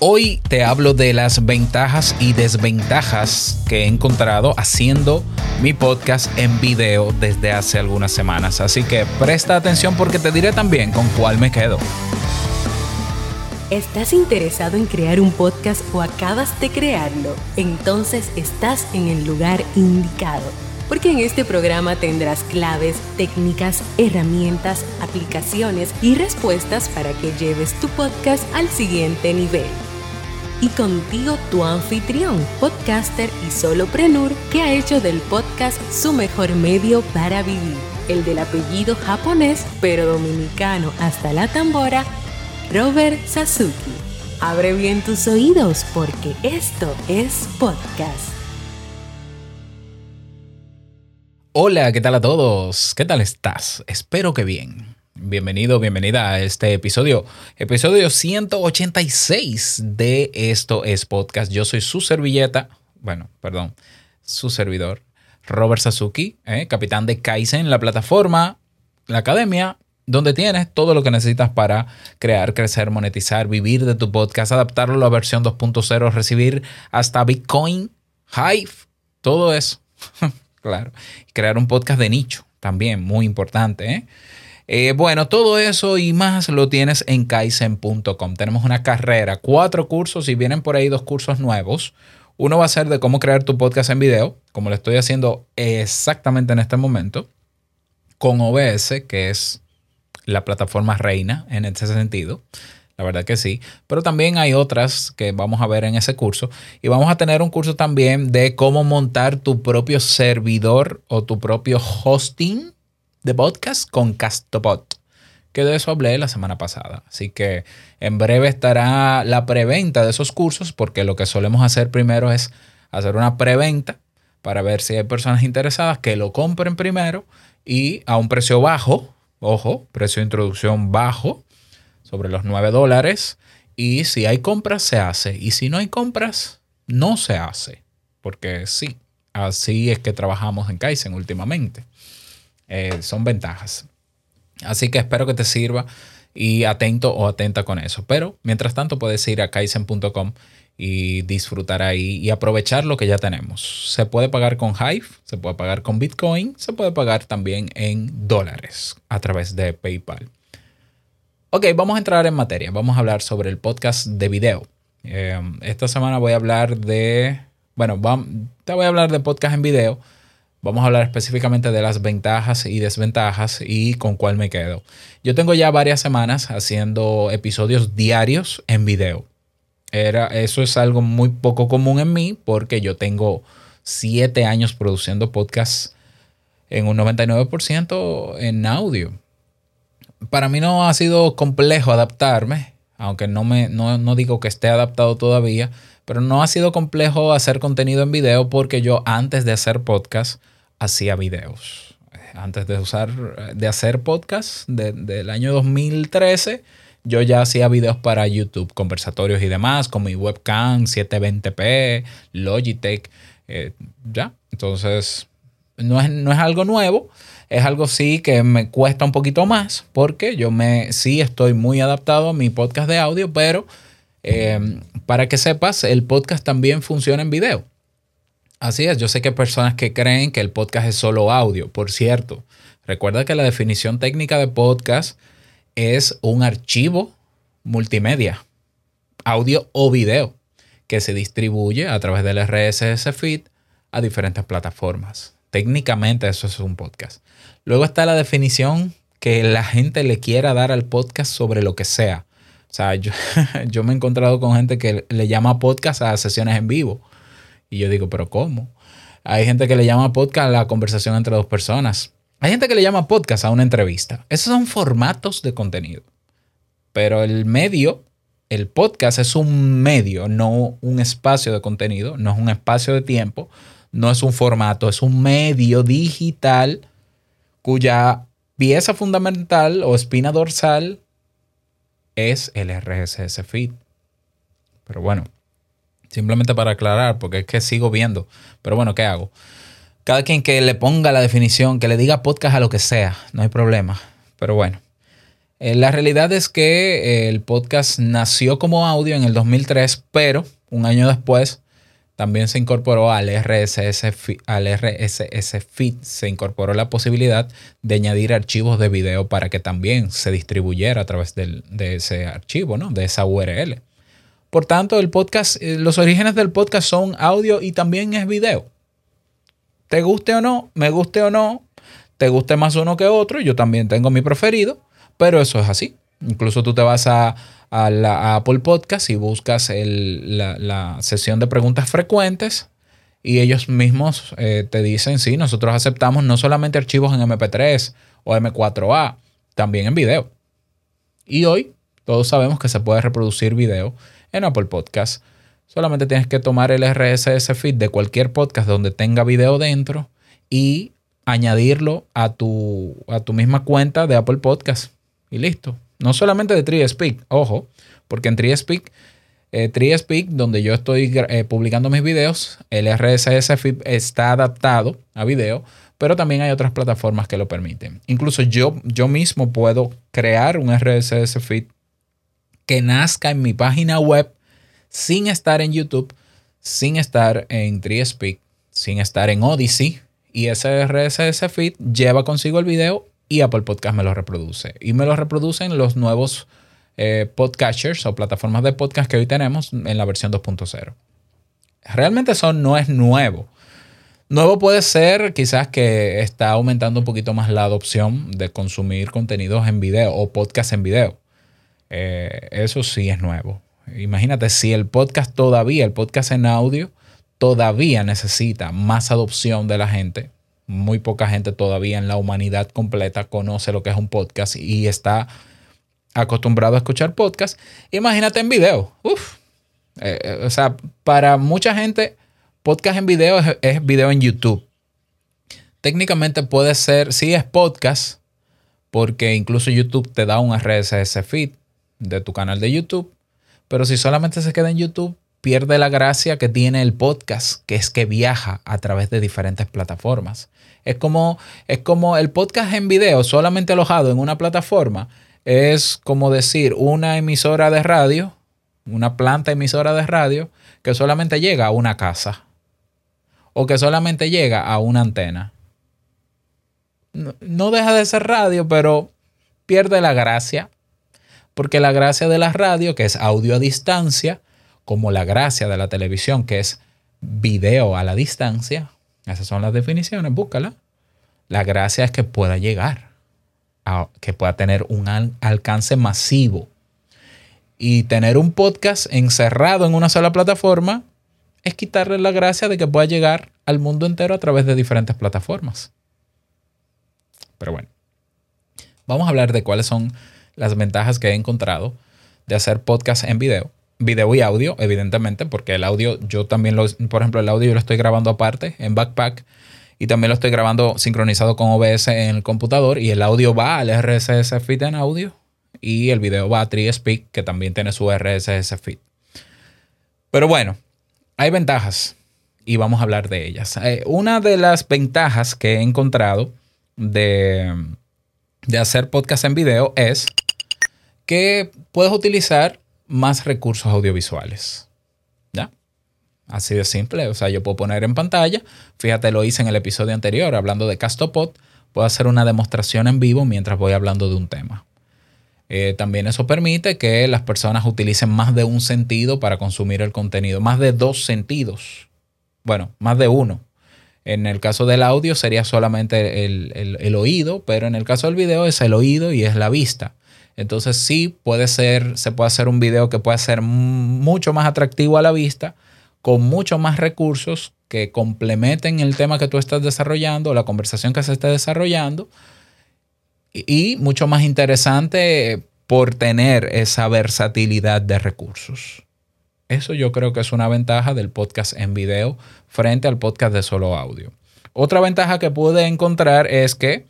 Hoy te hablo de las ventajas y desventajas que he encontrado haciendo mi podcast en video desde hace algunas semanas. Así que presta atención porque te diré también con cuál me quedo. ¿Estás interesado en crear un podcast o acabas de crearlo? Entonces estás en el lugar indicado porque en este programa tendrás claves, técnicas, herramientas, aplicaciones y respuestas para que lleves tu podcast al siguiente nivel. Y contigo tu anfitrión, podcaster y soloprenur que ha hecho del podcast su mejor medio para vivir, el del apellido japonés pero dominicano hasta la tambora, Robert Sasuki. Abre bien tus oídos porque esto es podcast. Hola, ¿qué tal a todos? ¿Qué tal estás? Espero que bien. Bienvenido, bienvenida a este episodio, episodio 186 de Esto es Podcast. Yo soy su servilleta, bueno, perdón, su servidor, Robert Sasuki, eh, capitán de Kaizen, la plataforma, la academia, donde tienes todo lo que necesitas para crear, crecer, monetizar, vivir de tu podcast, adaptarlo a la versión 2.0, recibir hasta Bitcoin, Hive, todo eso. claro. Crear un podcast de nicho también, muy importante. ¿eh? Eh, bueno, todo eso y más lo tienes en kaizen.com. Tenemos una carrera, cuatro cursos y vienen por ahí dos cursos nuevos. Uno va a ser de cómo crear tu podcast en video, como lo estoy haciendo exactamente en este momento, con OBS, que es la plataforma reina en ese sentido. La verdad que sí. Pero también hay otras que vamos a ver en ese curso. Y vamos a tener un curso también de cómo montar tu propio servidor o tu propio hosting de podcast con Castopod. Que de eso hablé la semana pasada. Así que en breve estará la preventa de esos cursos porque lo que solemos hacer primero es hacer una preventa para ver si hay personas interesadas que lo compren primero y a un precio bajo. Ojo, precio de introducción bajo sobre los 9 dólares. Y si hay compras, se hace. Y si no hay compras, no se hace. Porque sí, así es que trabajamos en Kaizen últimamente. Eh, son ventajas. Así que espero que te sirva y atento o atenta con eso. Pero mientras tanto puedes ir a kaizen.com y disfrutar ahí y aprovechar lo que ya tenemos. Se puede pagar con Hive, se puede pagar con Bitcoin, se puede pagar también en dólares a través de PayPal. Ok, vamos a entrar en materia. Vamos a hablar sobre el podcast de video. Eh, esta semana voy a hablar de, bueno, te voy a hablar de podcast en video. Vamos a hablar específicamente de las ventajas y desventajas y con cuál me quedo. Yo tengo ya varias semanas haciendo episodios diarios en video. Era, eso es algo muy poco común en mí porque yo tengo siete años produciendo podcasts en un 99% en audio para mí no ha sido complejo adaptarme, aunque no, me, no, digo que esté adaptado todavía, pero no ha sido complejo hacer contenido en video porque yo antes de hacer podcast hacía videos. Antes de usar, de hacer podcast del año 2013, yo ya hacía videos para YouTube, conversatorios y demás, con mi webcam 720p, Logitech, eh, ya. Entonces, no es, no es algo nuevo, es algo sí que me cuesta un poquito más porque yo me sí estoy muy adaptado a mi podcast de audio, pero em, para que sepas, el podcast también funciona en video. Así es, yo sé que hay personas que creen que el podcast es solo audio. Por cierto, recuerda que la definición técnica de podcast es un archivo multimedia, audio o video, que se distribuye a través del RSS feed a diferentes plataformas. Técnicamente eso es un podcast. Luego está la definición que la gente le quiera dar al podcast sobre lo que sea. O sea, yo, yo me he encontrado con gente que le llama podcast a sesiones en vivo. Y yo digo, pero ¿cómo? Hay gente que le llama podcast a la conversación entre dos personas. Hay gente que le llama podcast a una entrevista. Esos son formatos de contenido. Pero el medio, el podcast es un medio, no un espacio de contenido, no es un espacio de tiempo, no es un formato, es un medio digital cuya pieza fundamental o espina dorsal es el RSS feed. Pero bueno, simplemente para aclarar, porque es que sigo viendo. Pero bueno, ¿qué hago? Cada quien que le ponga la definición, que le diga podcast a lo que sea, no hay problema. Pero bueno, Eh, la realidad es que eh, el podcast nació como audio en el 2003, pero un año después también se incorporó al RSS, al Feed, se incorporó la posibilidad de añadir archivos de video para que también se distribuyera a través de ese archivo, ¿no? de esa URL. Por tanto, el podcast, eh, los orígenes del podcast son audio y también es video. Te guste o no, me guste o no, te guste más uno que otro, yo también tengo mi preferido, pero eso es así. Incluso tú te vas a, a, Apple Podcast y buscas la, sesión de preguntas frecuentes y ellos mismos eh, te dicen, sí, nosotros aceptamos no solamente archivos en MP3 o M4A, también en video. Y hoy todos sabemos que se puede reproducir video en Apple Podcast. Solamente tienes que tomar el RSS feed de cualquier podcast donde tenga video dentro y añadirlo a tu, a tu misma cuenta de Apple Podcast. Y listo. No solamente de TreeSpeak, ojo, porque en TreeSpeak, eh, donde yo estoy eh, publicando mis videos, el RSS feed está adaptado a video, pero también hay otras plataformas que lo permiten. Incluso yo, yo mismo puedo crear un RSS feed que nazca en mi página web sin estar en YouTube, sin estar en TreeSpeak, sin estar en Odyssey. Y ese RSS feed lleva consigo el video y Apple Podcast me lo reproduce. Y me lo reproducen los nuevos eh, podcasters o plataformas de podcast que hoy tenemos en la versión 2.0. Realmente eso no es nuevo. Nuevo puede ser quizás que está aumentando un poquito más la adopción de consumir contenidos en video o podcast en video. Eh, eso sí es nuevo. Imagínate si el podcast todavía, el podcast en audio, todavía necesita más adopción de la gente muy poca gente todavía en la humanidad completa conoce lo que es un podcast y está acostumbrado a escuchar podcast. Imagínate en video. Uf. Eh, eh, o sea, para mucha gente, podcast en video es, video en YouTube. Técnicamente puede ser, sí es podcast, porque incluso YouTube te da un RSS feed de tu canal de YouTube. Pero si solamente se queda en YouTube, pierde la gracia que tiene el podcast, que es que viaja a través de diferentes plataformas. Es como, es como el podcast en video solamente alojado en una plataforma. Es como decir una emisora de radio, una planta emisora de radio que solamente llega a una casa o que solamente llega a una antena. No, deja de ser radio, pero pierde la gracia. Porque la gracia de la radio, que es audio a distancia, como la gracia de la televisión, que es video a la distancia, esas son las definiciones, búscala. La gracia es que pueda llegar, que pueda tener un alcance masivo. Y tener un podcast encerrado en una sola plataforma es quitarle la gracia de que pueda llegar al mundo entero a través de diferentes plataformas. Pero bueno, vamos a hablar de cuáles son las ventajas que he encontrado de hacer podcast en video video y audio, evidentemente, porque el audio, yo también lo, por ejemplo, el audio yo lo estoy grabando aparte en Backpack y también lo estoy grabando sincronizado con OBS en el computador y el audio va al RSS feed en audio y el video va a TreeSpeak que también tiene su RSS feed. Pero bueno, hay ventajas y vamos a hablar de ellas. Eh, una de las ventajas que he encontrado de, de hacer podcast en video es que puedes utilizar más recursos audiovisuales. ¿Ya? Así de simple. O sea, yo puedo poner en pantalla, fíjate, lo hice en el episodio anterior hablando de Castopod, puedo hacer una demostración en vivo mientras voy hablando de un tema. Eh, también eso permite que las personas utilicen más de un sentido para consumir el contenido, más de dos sentidos. Bueno, más de uno. En el caso del audio sería solamente el oído, pero en el caso del video es el oído y es la vista. Entonces sí puede ser, se puede hacer un video que pueda ser mucho más atractivo a la vista, con mucho más recursos que complementen el tema que tú estás desarrollando, la conversación que se esté desarrollando, y, mucho más interesante por tener esa versatilidad de recursos. Eso yo creo que es una ventaja del podcast en video frente al podcast de solo audio. Otra ventaja que pude encontrar es que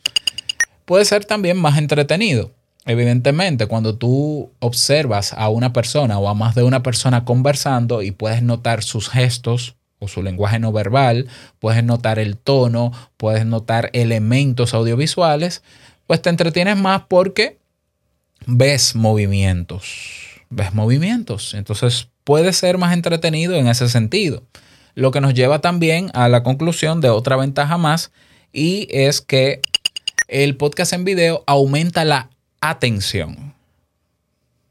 puede ser también más entretenido. Evidentemente, cuando tú observas a una persona o a más de una persona conversando y puedes notar sus gestos o su lenguaje no verbal, puedes notar el tono, puedes notar elementos audiovisuales, pues te entretienes más porque ves movimientos, ves movimientos. Entonces puede ser más entretenido en ese sentido. Lo que nos lleva también a la conclusión de otra ventaja más y es que el podcast en video aumenta la atención.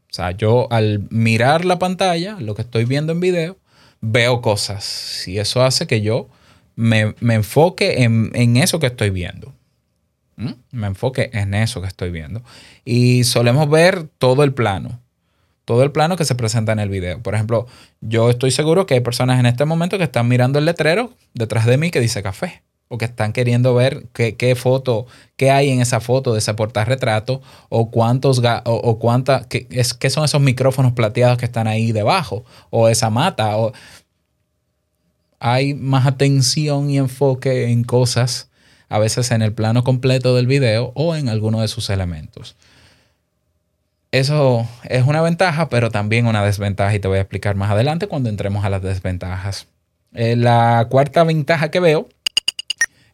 O sea, yo al mirar la pantalla, lo que estoy viendo en video, veo cosas. Y eso hace que yo me, enfoque en, eso que estoy viendo. ¿Mm? Me enfoque en eso que estoy viendo. Y solemos ver todo el plano. Todo el plano que se presenta en el video. Por ejemplo, yo estoy seguro que hay personas en este momento que están mirando el letrero detrás de mí que dice café o que están queriendo ver qué, foto, qué hay en esa foto de ese portarretrato o cuántos o, o cuánta, qué, es, qué son esos micrófonos plateados que están ahí debajo o esa mata. O, hay más atención y enfoque en cosas, a veces en el plano completo del video o en alguno de sus elementos. Eso es una ventaja, pero también una desventaja y te voy a explicar más adelante cuando entremos a las desventajas. Eh, la cuarta ventaja que veo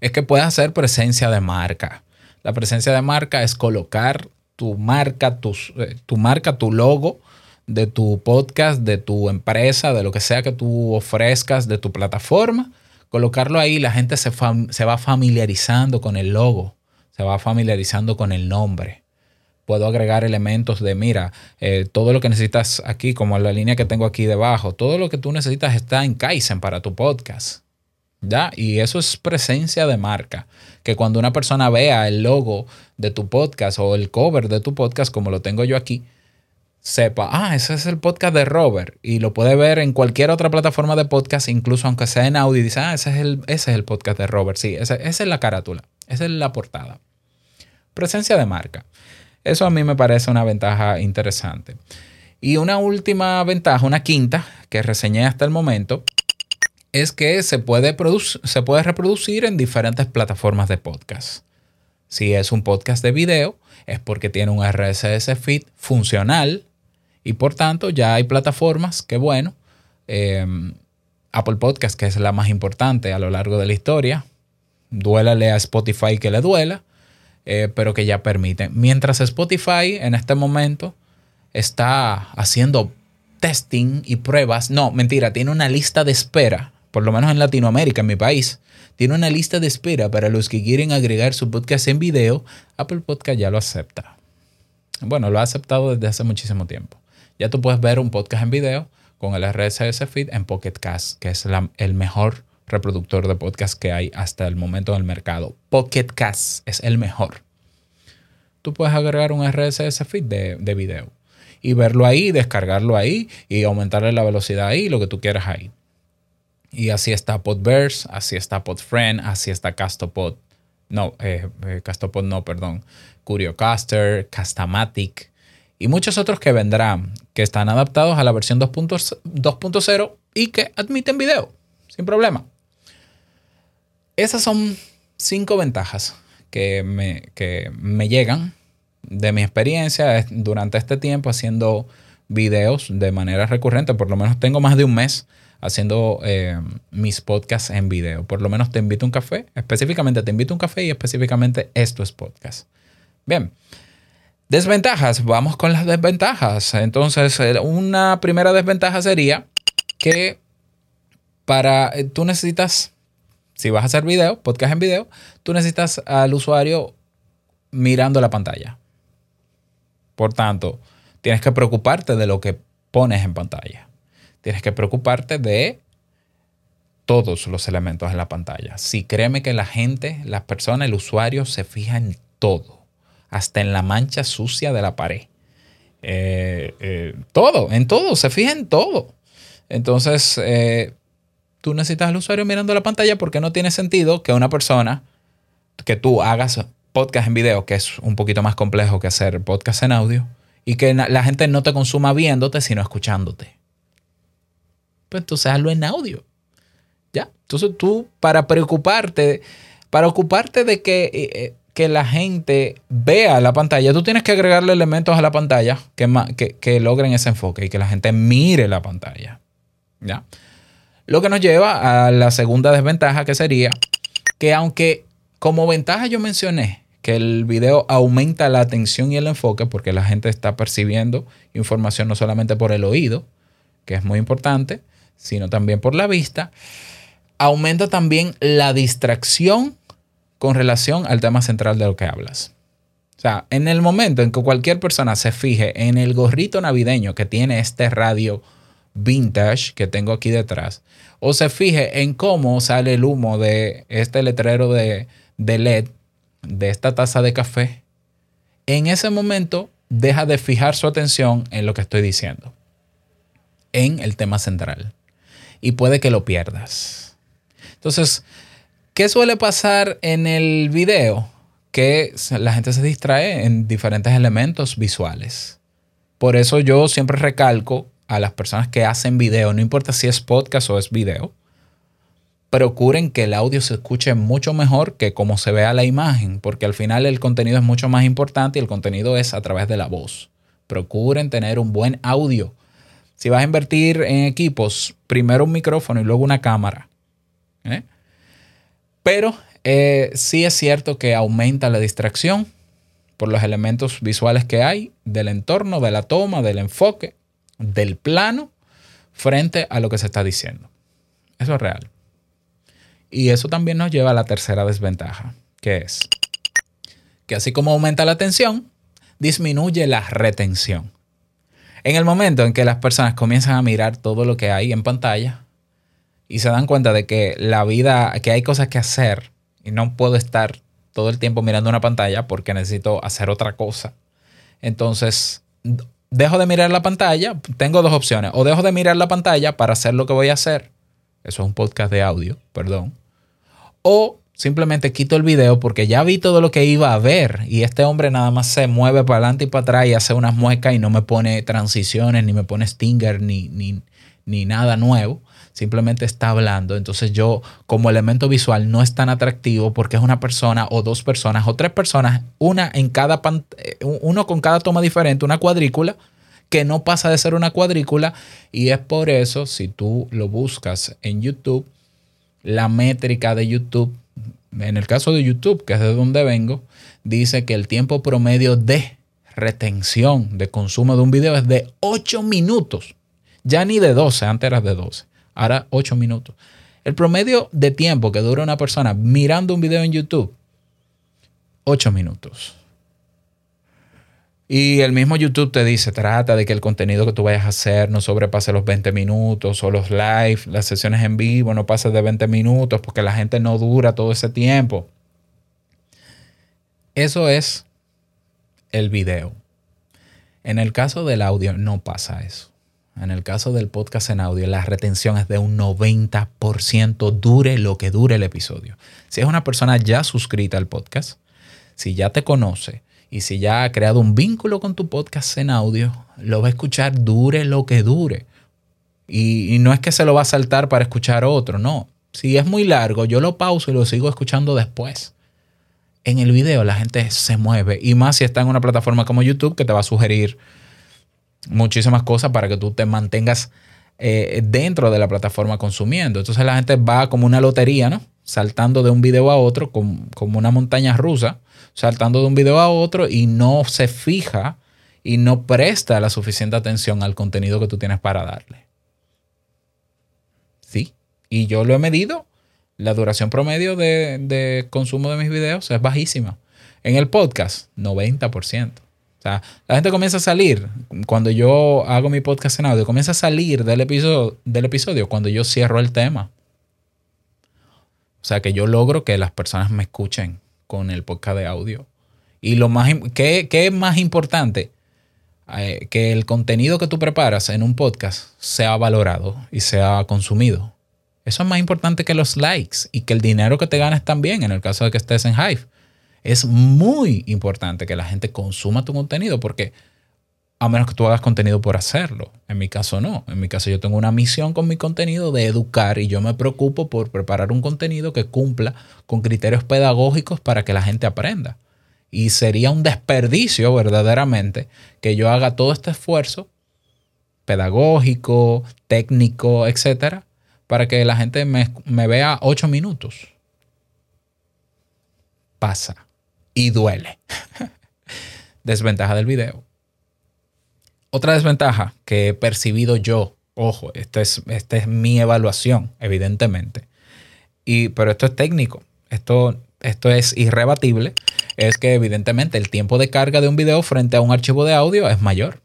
es que puedes hacer presencia de marca. La presencia de marca es colocar tu marca, tu, eh, tu marca, tu logo de tu podcast, de tu empresa, de lo que sea que tú ofrezcas, de tu plataforma, colocarlo ahí, la gente se, se va familiarizando con el logo, se va familiarizando con el nombre. Puedo agregar elementos de, mira, eh, todo lo que necesitas aquí, como la línea que tengo aquí debajo, todo lo que tú necesitas está en Kaizen para tu podcast. ¿Ya? Y eso es presencia de marca. Que cuando una persona vea el logo de tu podcast o el cover de tu podcast, como lo tengo yo aquí, sepa, ah, ese es el podcast de Robert. Y lo puede ver en cualquier otra plataforma de podcast, incluso aunque sea en audio, dice, ah, ese es el, ese es el podcast de Robert. Sí, esa es la carátula, esa es la portada. Presencia de marca. Eso a mí me parece una ventaja interesante. Y una última ventaja, una quinta, que reseñé hasta el momento, es que se puede, se puede reproducir en diferentes plataformas de podcast. Si es un podcast de video, es porque tiene un RSS feed funcional y por tanto ya hay plataformas que, bueno, em, Apple Podcast, que es la más importante a lo largo de la historia, duélale a Spotify que le duela, eh, pero que ya permiten. Mientras Spotify en este momento está haciendo testing y pruebas, no, mentira, tiene una lista de espera por lo menos en Latinoamérica, en mi país, tiene una lista de espera para los que quieren agregar su podcast en video. Apple Podcast ya lo acepta. Bueno, lo ha aceptado desde hace muchísimo tiempo. Ya tú puedes ver un podcast en video con el RSS feed en Pocket Cast, que es el mejor reproductor de podcast que hay hasta el momento en el mercado. Pocket Cast es el mejor. Tú puedes agregar un RSS feed de, de video y verlo ahí, descargarlo ahí y aumentarle la velocidad ahí, lo que tú quieras ahí. Y así está Podverse, así está Podfriend, así está Castopod. No, eh, eh, Castopod no, perdón. CurioCaster, Castamatic y muchos otros que vendrán, que están adaptados a la versión 2.0 y que admiten video, sin problema. Esas son cinco ventajas que me, que me llegan de mi experiencia durante este tiempo haciendo videos de manera recurrente. Por lo menos tengo más de un mes haciendo eh, mis podcasts en video. Por lo menos te invito a un café. Específicamente te invito a un café y específicamente esto es podcast. Bien. Desventajas. Vamos con las desventajas. Entonces, eh, una primera desventaja sería que para eh, tú necesitas, si vas a hacer video, podcast en video, tú necesitas al usuario mirando la pantalla. Por tanto, tienes que preocuparte de lo que pones en pantalla. Tienes que preocuparte de todos los elementos en la pantalla. Si créeme que la gente, las personas, el usuario se fija en todo, hasta en la mancha sucia de la pared. Eh, eh, todo, en todo, se fija en todo. Entonces, eh, tú necesitas al usuario mirando la pantalla porque no tiene sentido que una persona, que tú hagas podcast en video, que es un poquito más complejo que hacer podcast en audio, y que la gente no te consuma viéndote, sino escuchándote pues entonces hazlo en audio. ¿Ya? Entonces tú, para preocuparte, para ocuparte de que, eh, eh, que la gente vea la pantalla, tú tienes que agregarle elementos a la pantalla que, que, logren ese enfoque y que la gente mire la pantalla. ¿Ya? Lo que nos lleva a la segunda desventaja que sería que aunque como ventaja yo mencioné que el video aumenta la atención y el enfoque porque la gente está percibiendo información no solamente por el oído, que es muy importante, sino también por la vista. Aumenta también la distracción con relación al tema central de lo que hablas. O sea, en el momento en que cualquier persona se fije en el gorrito navideño que tiene este radio vintage que tengo aquí detrás, o se fije en cómo sale el humo de este letrero de, de LED de esta taza de café, en ese momento deja de fijar su atención en lo que estoy diciendo, en el tema central. Y puede que lo pierdas. Entonces, ¿qué suele pasar en el video? Que la gente se distrae en diferentes elementos visuales. Por eso yo siempre recalco a las personas que hacen video, no importa si es podcast o es video, procuren que el audio se escuche mucho mejor que como se vea la imagen, porque al final el contenido es mucho más importante y el contenido es a través de la voz. Procuren tener un buen audio. Si vas a invertir en equipos, primero un micrófono y luego una cámara. ¿eh? Pero eh, sí es cierto que aumenta la distracción por los elementos visuales que hay del entorno, de la toma, del enfoque, del plano, frente a lo que se está diciendo. Eso es real. Y eso también nos lleva a la tercera desventaja, que es que así como aumenta la atención, disminuye la retención. En el momento en que las personas comienzan a mirar todo lo que hay en pantalla y se dan cuenta de que la vida, que hay cosas que hacer y no puedo estar todo el tiempo mirando una pantalla porque necesito hacer otra cosa. Entonces, dejo de mirar la pantalla, tengo dos opciones. O dejo de mirar la pantalla para hacer lo que voy a hacer. Eso es un podcast de audio, perdón. O simplemente quito el video porque ya vi todo lo que iba a ver y este hombre nada más se mueve para adelante y para atrás y hace unas muecas y no me pone transiciones, ni me pone stinger, ni, ni, ni nada nuevo. Simplemente está hablando. Entonces yo como elemento visual no es tan atractivo porque es una persona o dos personas o tres personas, una en cada eh, uno con cada toma diferente, una cuadrícula que no pasa de ser una cuadrícula y es por eso si tú lo buscas en YouTube la métrica de YouTube, en el caso de YouTube, que es de donde vengo, dice que el tiempo promedio de retención de consumo de un video es de 8 minutos. Ya ni de 12, antes era de 12, ahora 8 minutos. El promedio de tiempo que dura una persona mirando un video en YouTube, 8 minutos. Y el mismo YouTube te dice, trata de que el contenido que tú vayas a hacer no sobrepase los 20 minutos o los live, las sesiones en vivo no pasen de 20 minutos porque la gente no dura todo ese tiempo. Eso es el video. En el caso del audio no pasa eso. En el caso del podcast en audio, la retención es de un 90%, dure lo que dure el episodio. Si es una persona ya suscrita al podcast, si ya te conoce, y si ya ha creado un vínculo con tu podcast en audio, lo va a escuchar dure lo que dure. Y, no es que se lo va a saltar para escuchar otro, no. Si es muy largo, yo lo pauso y lo sigo escuchando después. En el video la gente se mueve. Y más si está en una plataforma como YouTube que te va a sugerir muchísimas cosas para que tú te mantengas eh, dentro de la plataforma consumiendo. Entonces la gente va como una lotería, ¿no? Saltando de un video a otro, como, como una montaña rusa saltando de un video a otro y no se fija y no presta la suficiente atención al contenido que tú tienes para darle. Sí, y yo lo he medido. La duración promedio de, consumo de mis videos es bajísima. En el podcast, 90%. O sea, la gente comienza a salir, cuando yo hago mi podcast en audio, comienza a salir del episodio, del episodio cuando yo cierro el tema. O sea, que yo logro que las personas me escuchen con el podcast de audio. Y lo más, ¿qué, es más importante? Eh, que el contenido que tú preparas en un podcast sea valorado y sea consumido. Eso es más importante que los likes y que el dinero que te ganes también en el caso de que estés en Hive. Es muy importante que la gente consuma tu contenido porque a menos que tú hagas contenido por hacerlo. En mi caso no. En mi caso yo tengo una misión con mi contenido de educar y yo me preocupo por preparar un contenido que cumpla con criterios pedagógicos para que la gente aprenda. Y sería un desperdicio verdaderamente que yo haga todo este esfuerzo pedagógico, técnico, etcétera, para que la gente me, me vea ocho minutos. Pasa. y duele. desventaja del video. Otra desventaja que he percibido yo, ojo, esta es, esta es mi evaluación, evidentemente, y, pero esto es técnico, esto, esto es irrebatible, es que evidentemente el tiempo de carga de un video frente a un archivo de audio es mayor.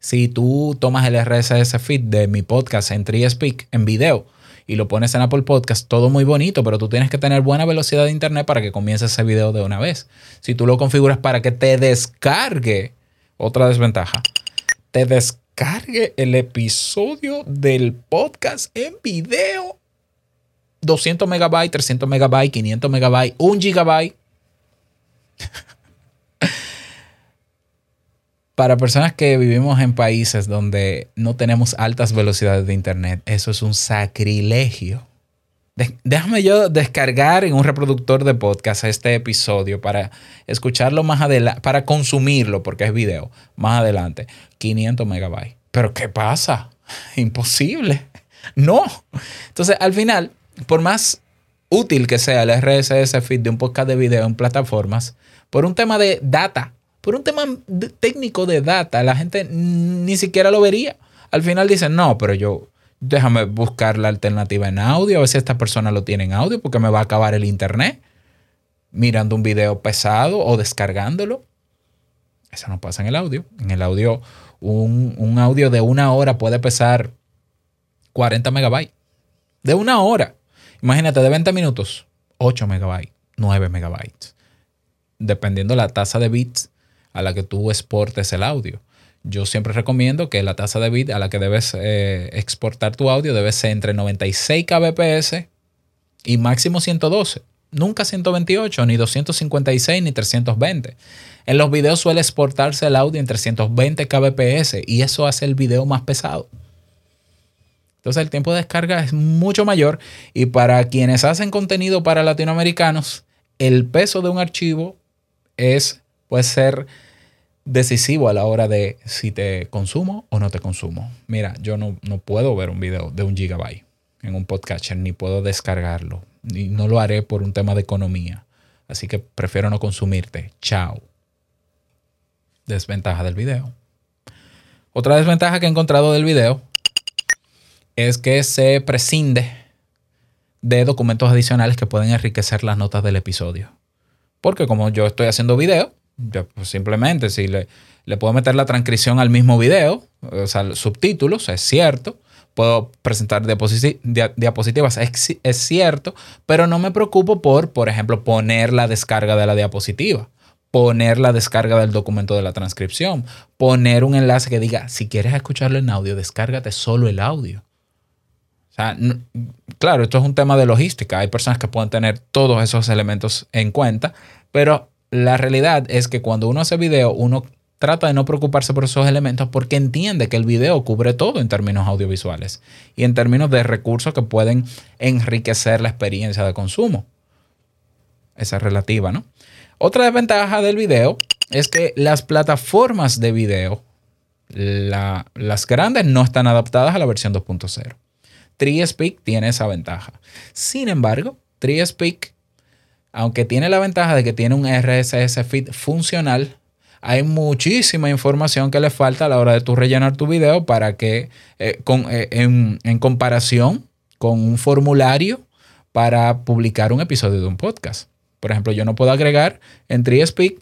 si tú tomas el RSS feed de mi podcast en TreeSpeak en video y lo pones en Apple Podcast, todo muy bonito, pero tú tienes que tener buena velocidad de internet para que comience ese video de una vez. Si tú lo configuras para que te descargue, otra desventaja, te descargue el episodio del podcast en video. 200 megabytes, 300 megabytes, 500 megabytes, 1 gigabyte. para personas que vivimos en países donde no tenemos altas velocidades de internet, eso es un sacrilegio. Déjame yo descargar en un reproductor de podcast este episodio para escucharlo más adelante, para consumirlo, porque es video, más adelante. 500 megabytes. Pero ¿qué pasa? Imposible. No. Entonces, al final, por más útil que sea el RSS feed de un podcast de video en plataformas, por un tema de data, por un tema técnico de data, la gente ni siquiera lo vería. Al final dicen, no, pero yo déjame buscar la alternativa en audio, a ver si esta persona lo tiene en audio porque me va a acabar el internet mirando un video pesado o descargándolo. Eso no pasa en el audio. En el audio, un, un audio de una hora puede pesar 40 megabytes. De una hora. Imagínate, de 20 minutos, 8 megabytes, 9 megabytes. Dependiendo la tasa de bits a la que tú exportes el audio. Yo siempre recomiendo que la tasa de bit a la que debes eh, exportar tu audio debe ser entre 96 kbps y máximo 112. Nunca 128, ni 256, ni 320. En los videos suele exportarse el audio en 320 kbps y eso hace el video más pesado. Entonces el tiempo de descarga es mucho mayor y para quienes hacen contenido para latinoamericanos, el peso de un archivo es, puede ser decisivo a la hora de si te consumo o no te consumo. Mira, yo no, no puedo ver un video de un gigabyte en un podcatcher, ni puedo descargarlo, ni no lo haré por un tema de economía. Así que prefiero no consumirte. Chao. Desventaja del video. Otra desventaja que he encontrado del video es que se prescinde de documentos adicionales que pueden enriquecer las notas del episodio. Porque como yo estoy haciendo video, pues simplemente si le, le, puedo meter la transcripción al mismo video, o sea, subtítulos, es cierto. Puedo presentar diapositivas, es, es cierto, pero no me preocupo por, por ejemplo, poner la descarga de la diapositiva poner la descarga del documento de la transcripción, poner un enlace que diga, si quieres escucharlo en audio, descárgate solo el audio. O sea, claro, esto es un tema de logística. Hay personas que pueden tener todos esos elementos en cuenta, pero la realidad es que cuando uno hace video, uno trata de no preocuparse por esos elementos porque entiende que el video cubre todo en términos audiovisuales y en términos de recursos que pueden enriquecer la experiencia de consumo. Esa es relativa, ¿no? Otra desventaja del video es que las plataformas de video, las grandes, no están adaptadas a la versión 2.0. TreeSpeak tiene esa ventaja. Sin embargo, TreeSpeak aunque tiene la ventaja de que tiene un RSS feed funcional, hay muchísima información que le falta a la hora de rellenar tu video para que, eh, eh, en, en, comparación con un formulario para publicar un episodio de un podcast. Por ejemplo, yo no puedo agregar en TreeSpeak,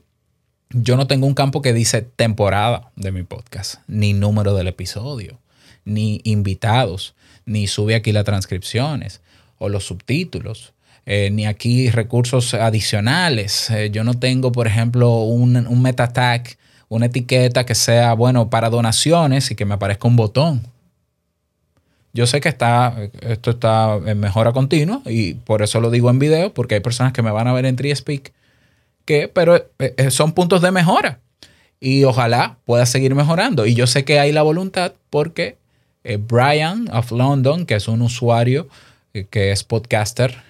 yo no tengo un campo que dice temporada de mi podcast, ni número del episodio, ni invitados, ni sube aquí las transcripciones o los subtítulos. Eh, ni aquí recursos adicionales. Eh, yo no tengo, por ejemplo, un, un meta tag, una etiqueta que sea, bueno, para donaciones y que me aparezca un botón. Yo sé que está, esto está en mejora continua y por eso lo digo en video, porque hay personas que me van a ver en TreeSpeak, que, pero eh, son puntos de mejora y ojalá pueda seguir mejorando. Y yo sé que hay la voluntad porque Brian of London, que es un usuario que es podcaster,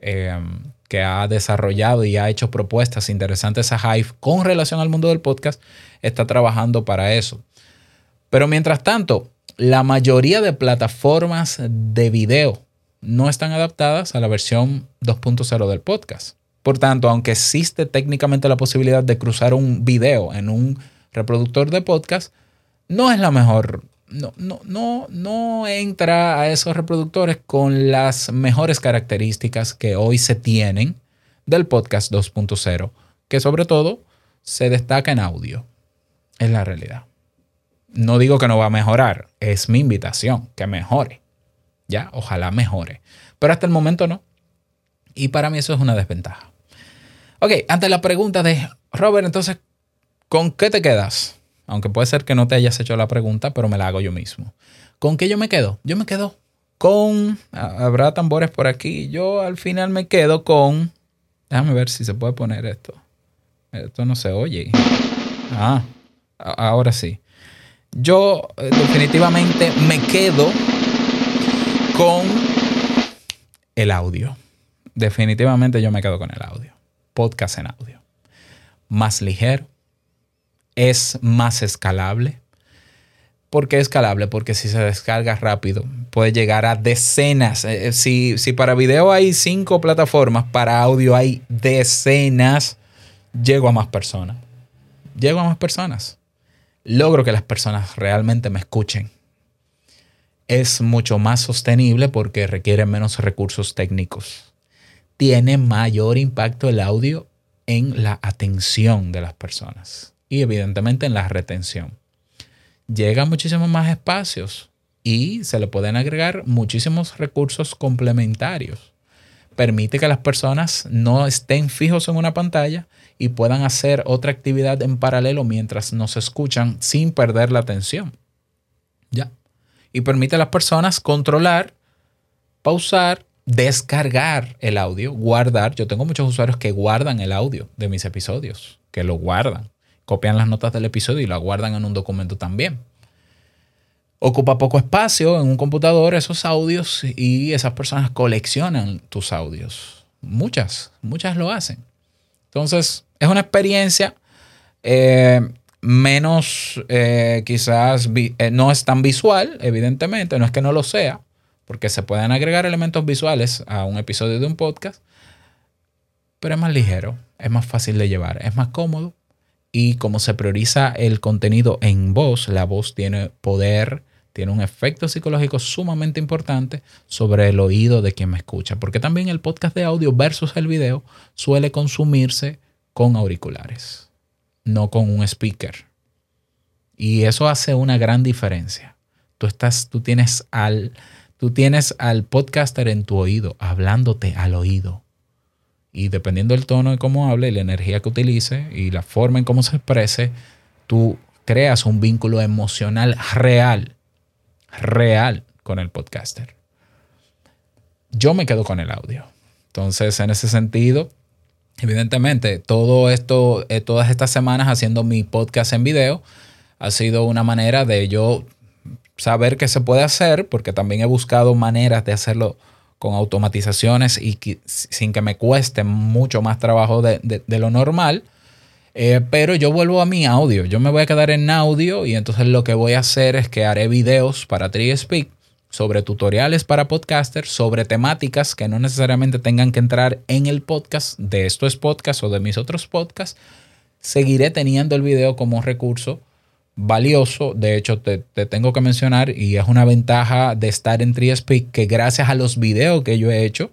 Em, que ha desarrollado y ha hecho propuestas interesantes a Hive con relación al mundo del podcast, está trabajando para eso. Pero mientras tanto, la mayoría de plataformas de video no están adaptadas a la versión 2.0 del podcast. Por tanto, aunque existe técnicamente la posibilidad de cruzar un video en un reproductor de podcast, no es la mejor. No, no, no, no entra a esos reproductores con las mejores características que hoy se tienen del podcast 2.0, que sobre todo se destaca en audio. Es la realidad. No digo que no va a mejorar, es mi invitación, que mejore. Ya, ojalá mejore. Pero hasta el momento no. Y para mí eso es una desventaja. Ok, ante la pregunta de Robert, entonces, ¿con qué te quedas? Aunque puede ser que no te hayas hecho la pregunta, pero me la hago yo mismo. ¿Con qué yo me quedo? Yo me quedo con... Habrá tambores por aquí. Yo al final me quedo con... Déjame ver si se puede poner esto. Esto no se oye. Ah, ahora sí. Yo eh, definitivamente me quedo con el audio. Definitivamente yo me quedo con el audio. Podcast en audio. Más ligero. Es más escalable. ¿Por qué escalable? Porque si se descarga rápido, puede llegar a decenas. Eh, eh, si, si para video hay cinco plataformas, para audio hay decenas, llego a más personas. Llego a más personas logro que las personas realmente me escuchen. Es mucho más sostenible porque requiere menos recursos técnicos. Tiene mayor impacto el audio en la atención de las personas y evidentemente en la retención. Llega a muchísimos más espacios y se le pueden agregar muchísimos recursos complementarios. Permite que las personas no estén fijos en una pantalla, y puedan hacer otra actividad en paralelo mientras nos escuchan sin perder la atención. ¿Ya? Y permite a las personas controlar, pausar, descargar el audio, guardar. Yo tengo muchos usuarios que guardan el audio de mis episodios, que lo guardan, copian las notas del episodio y lo guardan en un documento también. Ocupa poco espacio en un computador esos audios y esas personas coleccionan tus audios. Muchas, muchas lo hacen. Entonces, es una experiencia eh, menos, eh, quizás, eh, no es tan visual, evidentemente, no es que no lo sea, porque se pueden agregar elementos visuales a un episodio de un podcast, pero es más ligero, es más fácil de llevar, es más cómodo y como se prioriza el contenido en voz, la voz tiene poder, tiene un efecto psicológico sumamente importante sobre el oído de quien me escucha, porque también el podcast de audio versus el video suele consumirse con auriculares, no con un speaker. Y eso hace una gran diferencia. Tú estás, tú tienes al, tú tienes al podcaster en tu oído, hablándote al oído. Y dependiendo del tono de cómo hable, la energía que utilice y la forma en cómo se exprese, tú creas un vínculo emocional real, real con el podcaster. Yo me quedo con el audio. Entonces, en ese sentido, Evidentemente, todo esto, eh, todas estas semanas haciendo mi podcast en video, ha sido una manera de yo saber qué se puede hacer, porque también he buscado maneras de hacerlo con automatizaciones y sin que me cueste mucho más trabajo de, lo normal. Eh, pero yo vuelvo a mi audio. Yo me voy a quedar en audio y entonces lo que voy a hacer es que haré videos para TreeSpeak sobre tutoriales para podcasters, sobre temáticas que no necesariamente tengan que entrar en el podcast de esto es podcast o de mis otros podcasts, seguiré teniendo el video como recurso valioso. De hecho, te, tengo que mencionar, y es una ventaja de estar en TreeSpeak, que gracias a los videos que yo he hecho,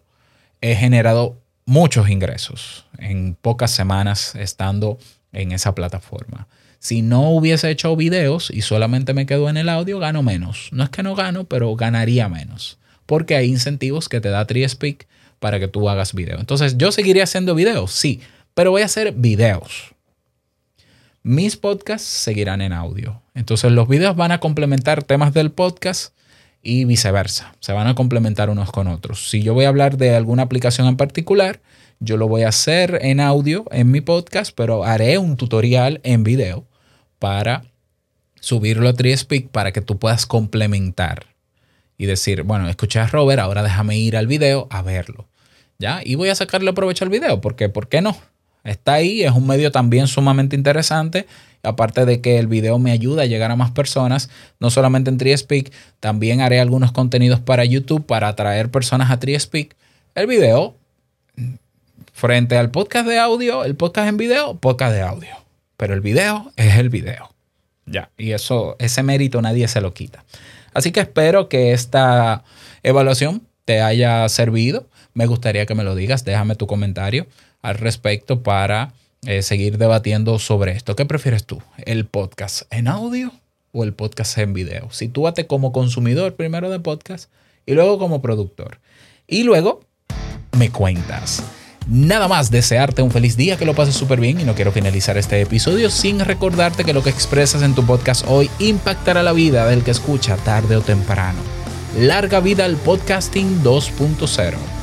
he generado muchos ingresos en pocas semanas estando en esa plataforma. Si no hubiese hecho videos y solamente me quedo en el audio, gano menos. No es que no gano, pero ganaría menos. Porque hay incentivos que te da TreeSpeak para que tú hagas video. Entonces, yo seguiría haciendo videos, sí, pero voy a hacer videos. Mis podcasts seguirán en audio. Entonces, los videos van a complementar temas del podcast y viceversa. Se van a complementar unos con otros. Si yo voy a hablar de alguna aplicación en particular, yo lo voy a hacer en audio en mi podcast, pero haré un tutorial en video para subirlo a TreeSpeak para que tú puedas complementar y decir, bueno, escuché a Robert, ahora déjame ir al video a verlo. ¿Ya? Y voy a sacarle provecho al video, porque ¿por qué no? Está ahí, es un medio también sumamente interesante. Aparte de que el video me ayuda a llegar a más personas, no solamente en TreeSpeak, también haré algunos contenidos para YouTube para atraer personas a TreeSpeak. El video frente al podcast de audio, el podcast en video, podcast de audio. Pero el video es el video. Ya, y eso, ese mérito nadie se lo quita. Así que espero que esta evaluación te haya servido. Me gustaría que me lo digas. Déjame tu comentario al respecto para eh, seguir debatiendo sobre esto. ¿Qué prefieres tú? ¿El podcast en audio o el podcast en video? Sitúate como consumidor primero de podcast y luego como productor. Y luego me cuentas. Nada más desearte un feliz día, que lo pases súper bien y no quiero finalizar este episodio sin recordarte que lo que expresas en tu podcast hoy impactará la vida del que escucha tarde o temprano. Larga vida al podcasting 2.0.